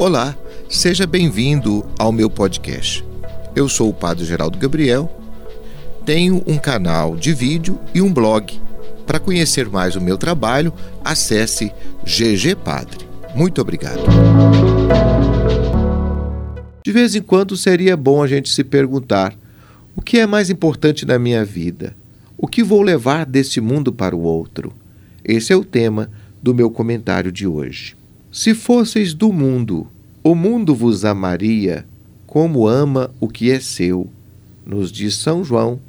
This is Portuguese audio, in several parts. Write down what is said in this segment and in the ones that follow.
Olá, seja bem-vindo ao meu podcast. Eu sou o Padre Geraldo Gabriel, tenho um canal de vídeo e um blog. Para conhecer mais o meu trabalho, acesse GG Padre. Muito obrigado. De vez em quando seria bom a gente se perguntar: o que é mais importante na minha vida? O que vou levar deste mundo para o outro? Esse é o tema do meu comentário de hoje. Se fosseis do mundo, o mundo vos amaria como ama o que é seu, nos diz São João,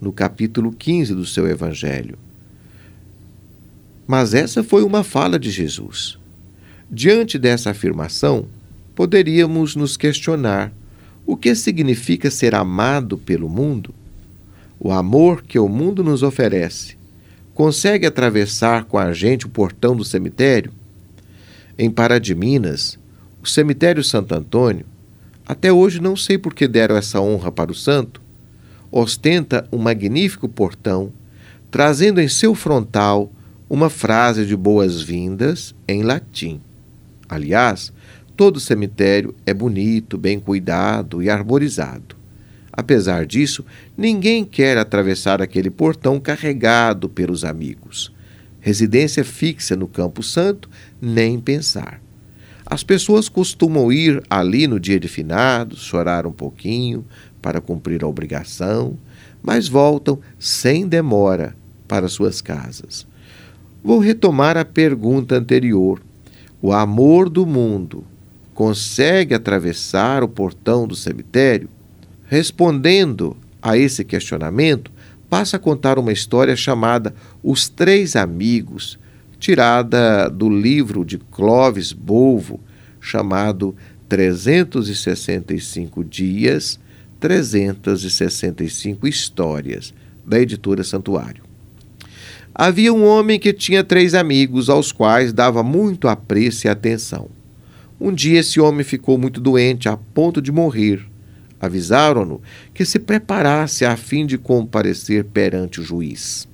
no capítulo 15 do seu Evangelho. Mas essa foi uma fala de Jesus. Diante dessa afirmação, poderíamos nos questionar o que significa ser amado pelo mundo? O amor que o mundo nos oferece consegue atravessar com a gente o portão do cemitério? Em Pará de Minas, o cemitério Santo Antônio, até hoje não sei por que deram essa honra para o santo, ostenta um magnífico portão, trazendo em seu frontal uma frase de boas-vindas em latim. Aliás, todo cemitério é bonito, bem cuidado e arborizado. Apesar disso, ninguém quer atravessar aquele portão carregado pelos amigos residência fixa no Campo Santo, nem pensar. As pessoas costumam ir ali no dia de finados, chorar um pouquinho para cumprir a obrigação, mas voltam sem demora para suas casas. Vou retomar a pergunta anterior. O amor do mundo consegue atravessar o portão do cemitério? Respondendo a esse questionamento, passa a contar uma história chamada Os Três Amigos, tirada do livro de Clovis Bolvo, chamado 365 Dias, 365 Histórias, da editora Santuário. Havia um homem que tinha três amigos, aos quais dava muito apreço e atenção. Um dia esse homem ficou muito doente, a ponto de morrer avisaram-no que se preparasse a fim de comparecer perante o juiz.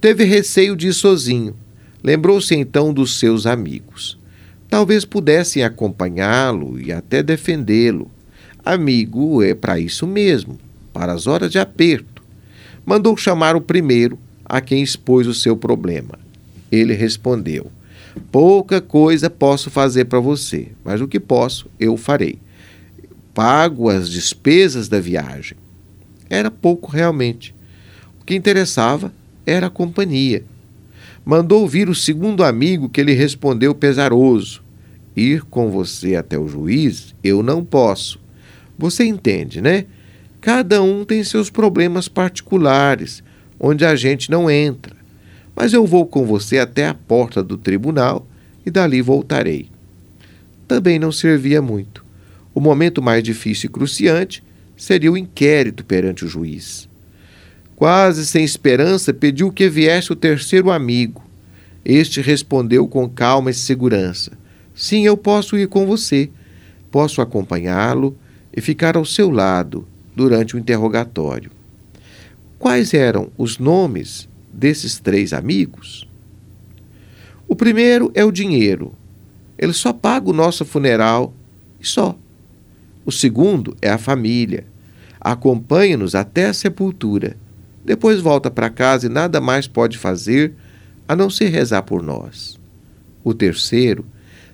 Teve receio de ir sozinho. Lembrou-se então dos seus amigos. Talvez pudessem acompanhá-lo e até defendê-lo. Amigo é para isso mesmo, para as horas de aperto. Mandou chamar o primeiro, a quem expôs o seu problema. Ele respondeu: Pouca coisa posso fazer para você, mas o que posso, eu farei pago as despesas da viagem. Era pouco realmente. O que interessava era a companhia. Mandou vir o segundo amigo que lhe respondeu pesaroso: Ir com você até o juiz eu não posso. Você entende, né? Cada um tem seus problemas particulares, onde a gente não entra. Mas eu vou com você até a porta do tribunal e dali voltarei. Também não servia muito. O momento mais difícil e cruciante seria o inquérito perante o juiz. Quase sem esperança, pediu que viesse o terceiro amigo. Este respondeu com calma e segurança: Sim, eu posso ir com você. Posso acompanhá-lo e ficar ao seu lado durante o interrogatório. Quais eram os nomes desses três amigos? O primeiro é o dinheiro. Ele só paga o nosso funeral e só. O segundo é a família. Acompanha-nos até a sepultura. Depois volta para casa e nada mais pode fazer a não ser rezar por nós. O terceiro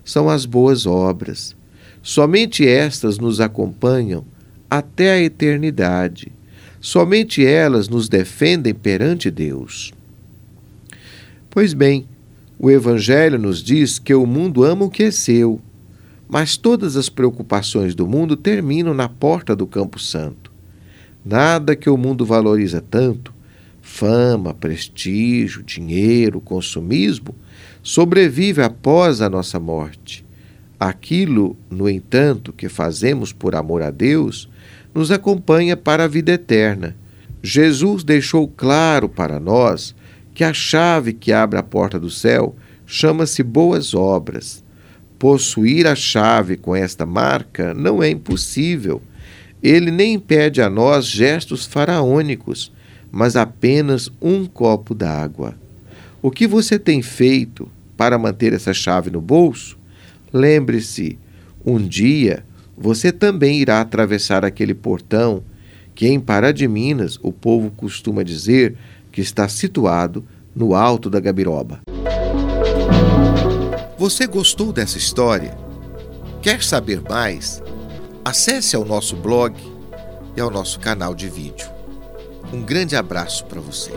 são as boas obras. Somente estas nos acompanham até a eternidade. Somente elas nos defendem perante Deus. Pois bem, o Evangelho nos diz que o mundo ama o que é seu mas todas as preocupações do mundo terminam na porta do Campo Santo. Nada que o mundo valoriza tanto fama, prestígio, dinheiro, consumismo sobrevive após a nossa morte. Aquilo, no entanto, que fazemos por amor a Deus, nos acompanha para a vida eterna. Jesus deixou claro para nós que a chave que abre a porta do céu chama-se boas obras. Possuir a chave com esta marca não é impossível. Ele nem impede a nós gestos faraônicos, mas apenas um copo d'água. O que você tem feito para manter essa chave no bolso? Lembre-se, Um dia você também irá atravessar aquele portão que em Pará de Minas o povo costuma dizer que está situado no alto da Gabiroba. Você gostou dessa história? Quer saber mais? Acesse ao nosso blog e ao nosso canal de vídeo. Um grande abraço para você.